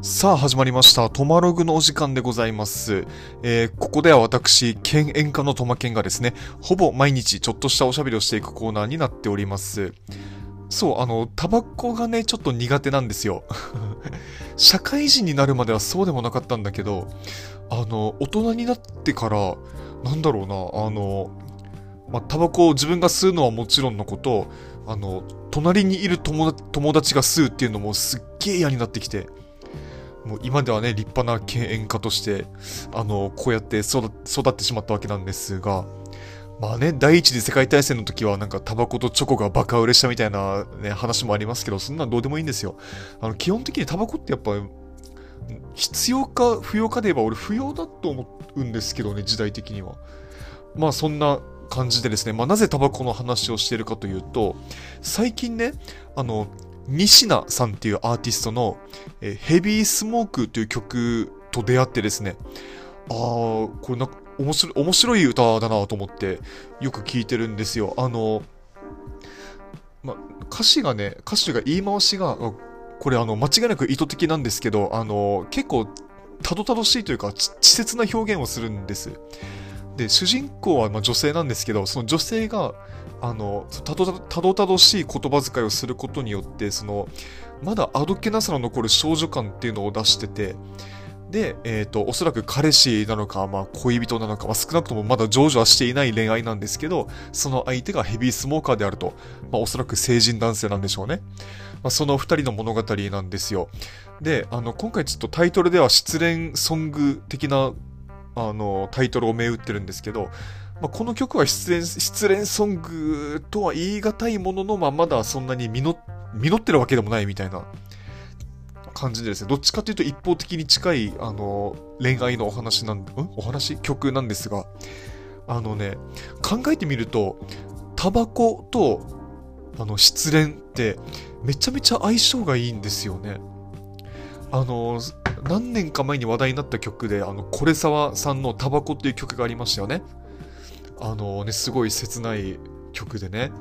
さあ始まりました。トマログのお時間でございます。えーここでは私、県演歌のトマケンがですね、ほぼ毎日ちょっとしたおしゃべりをしていくコーナーになっております。そう、あの、タバコがね、ちょっと苦手なんですよ。社会人になるまではそうでもなかったんだけど、あの、大人になってから、なんだろうな、あの、ま、タバコを自分が吸うのはもちろんのこと、あの、隣にいる友達友達が吸うっていうのもすっげえ嫌になってきて、もう今ではね、立派な敬遠家として、あの、こうやって育育ってしまったわけなんですが、まあね、第一次世界大戦の時はなんかタバコとチョコがバカ売れしたみたいなね、話もありますけど、そんなんどうでもいいんですよ。あの、基本的にタバコってやっぱ、必要か不要かで言えば俺不要だと思うんですけどね、時代的には。まあそんな感じでですね、まあなぜタバコの話をしているかというと、最近ね、あの、西名さんっていうアーティストの、えーヘビースモークという曲と出会ってですね、ああ、これなんか面白い、面白い歌だなと思ってよく聞いてるんですよ。あの、ま、歌詞がね、歌詞が言い回しが、これあの、間違いなく意図的なんですけど、あの、結構、たどたどしいというか、稚拙な表現をするんです。で、主人公はま女性なんですけど、その女性が、あの、たどたどたどしい言葉遣いをすることによって、その、まだあどけなさの残る少女感っていうのを出してて、で、えっ、と、おそらく彼氏なのか、まあ恋人なのか、まあ少なくともまだ成就はしていない恋愛なんですけど、その相手がヘビースモーカーであると、まあおそらく成人男性なんでしょうね。まあその二人の物語なんですよ。で、あの、今回ちょっとタイトルでは失恋ソング的な、あの、タイトルを銘打ってるんですけど、まあ、この曲は失恋、失恋ソングとは言い難いものの、まあ、まだそんなに実ってるわけでもないみたいな感じでですね、どっちかというと一方的に近い、あの、恋愛のお話なん、ん？お話？曲なんですが、あのね、考えてみると、タバコと、あの、失恋って、めちゃめちゃ相性がいいんですよね。あの、何年か前に話題になった曲で、あの、コレサワさんのタバコっていう曲がありましたよね。あのね、すごい切ない曲でね。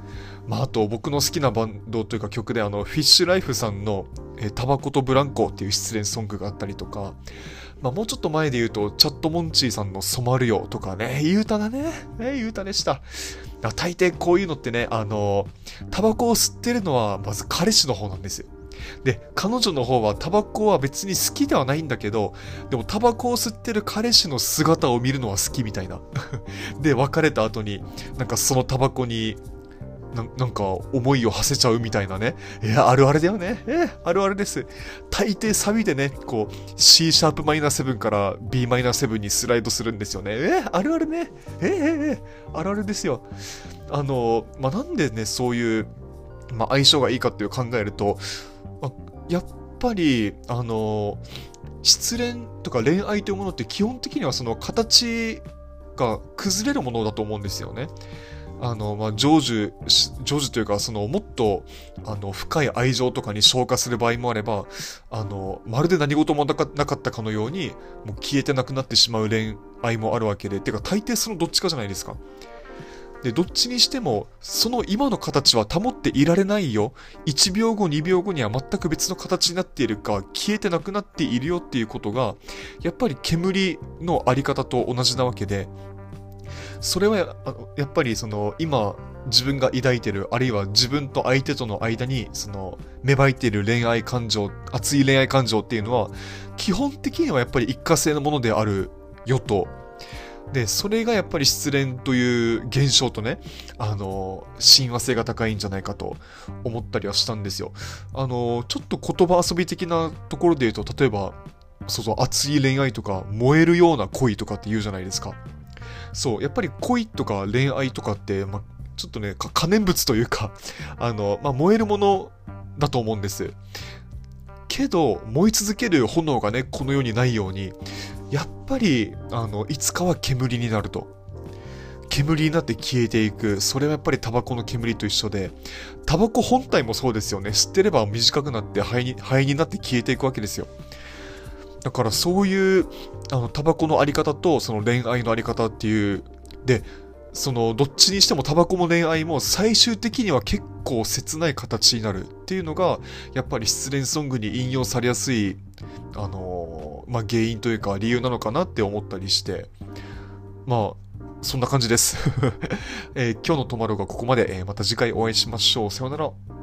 まあ、あと僕の好きなバンドというか曲で、あの、フィッシュライフさんの、えータバコとブランコっていう失恋ソングがあったりとか、まあ、もうちょっと前で言うと、チャットモンチーさんの染まるよとかね、いい歌だね。ね、いい歌でした。大抵こういうのってね、あの、タバコを吸ってるのは、まず彼氏の方なんですよ。で、彼女の方はタバコは別に好きではないんだけど、でもタバコを吸ってる彼氏の姿を見るのは好きみたいな。で、別れた後に、なんかそのタバコに、ななんか思いを馳せちゃうみたいなね。いや、あるあるだよね。えーあるあるです。大抵サビでね、こう、C シャープマイナー7から b マイナー7にスライドするんですよね。えーあるあるね。えーええーあるあるですよ。あの、まあ、なんでね、そういう、まあ、相性がいいかっていう考えると、やっぱり、あの、失恋とか恋愛というものって基本的にはその形が崩れるものだと思うんですよね。あの、まあ、成就、成就というか、その、もっと、あの、深い愛情とかに消化する場合もあれば、あの、まるで何事もなかなかったかのように、もう消えてなくなってしまう恋愛もあるわけで、てか、大抵そのどっちかじゃないですか。で、どっちにしても、その今の形は保っていられないよ。1秒後、2秒後には全く別の形になっているか、消えてなくなっているよっていうことが、やっぱり煙のあり方と同じなわけで、それはややっぱりその今自分が抱いてるあるいは自分と相手との間にその芽生えている恋愛感情熱い恋愛感情っていうのは基本的にはやっぱり一過性のものであるよとでそれがやっぱり失恋という現象とねあの親和性が高いんじゃないかと思ったりはしたんですよあのちょっと言葉遊び的なところで言うと例えばそうそう熱い恋愛とか燃えるような恋とかって言うじゃないですかそう、やっぱり恋とか恋愛とかって、まあ、ちょっとね、可燃物というか、あの、まあ、燃えるものだと思うんです。けど、燃え続ける炎がね、この世にないように、やっぱり、あの、いつかは煙になると。煙になって消えていく。それはやっぱりタバコの煙と一緒で、タバコ本体もそうですよね。吸ってれば短くなって肺に、肺になって消えていくわけですよ。だからそういう、あの、タバコのあり方と、その恋愛のあり方っていう、で、その、どっちにしてもタバコも恋愛も最終的には結構切ない形になるっていうのが、やっぱり失恋ソングに引用されやすい、あのー、まあ、原因というか理由なのかなって思ったりして、まあ、そんな感じです、えー、今日のトマロがここまで、えー、また次回お会いしましょう。さようなら。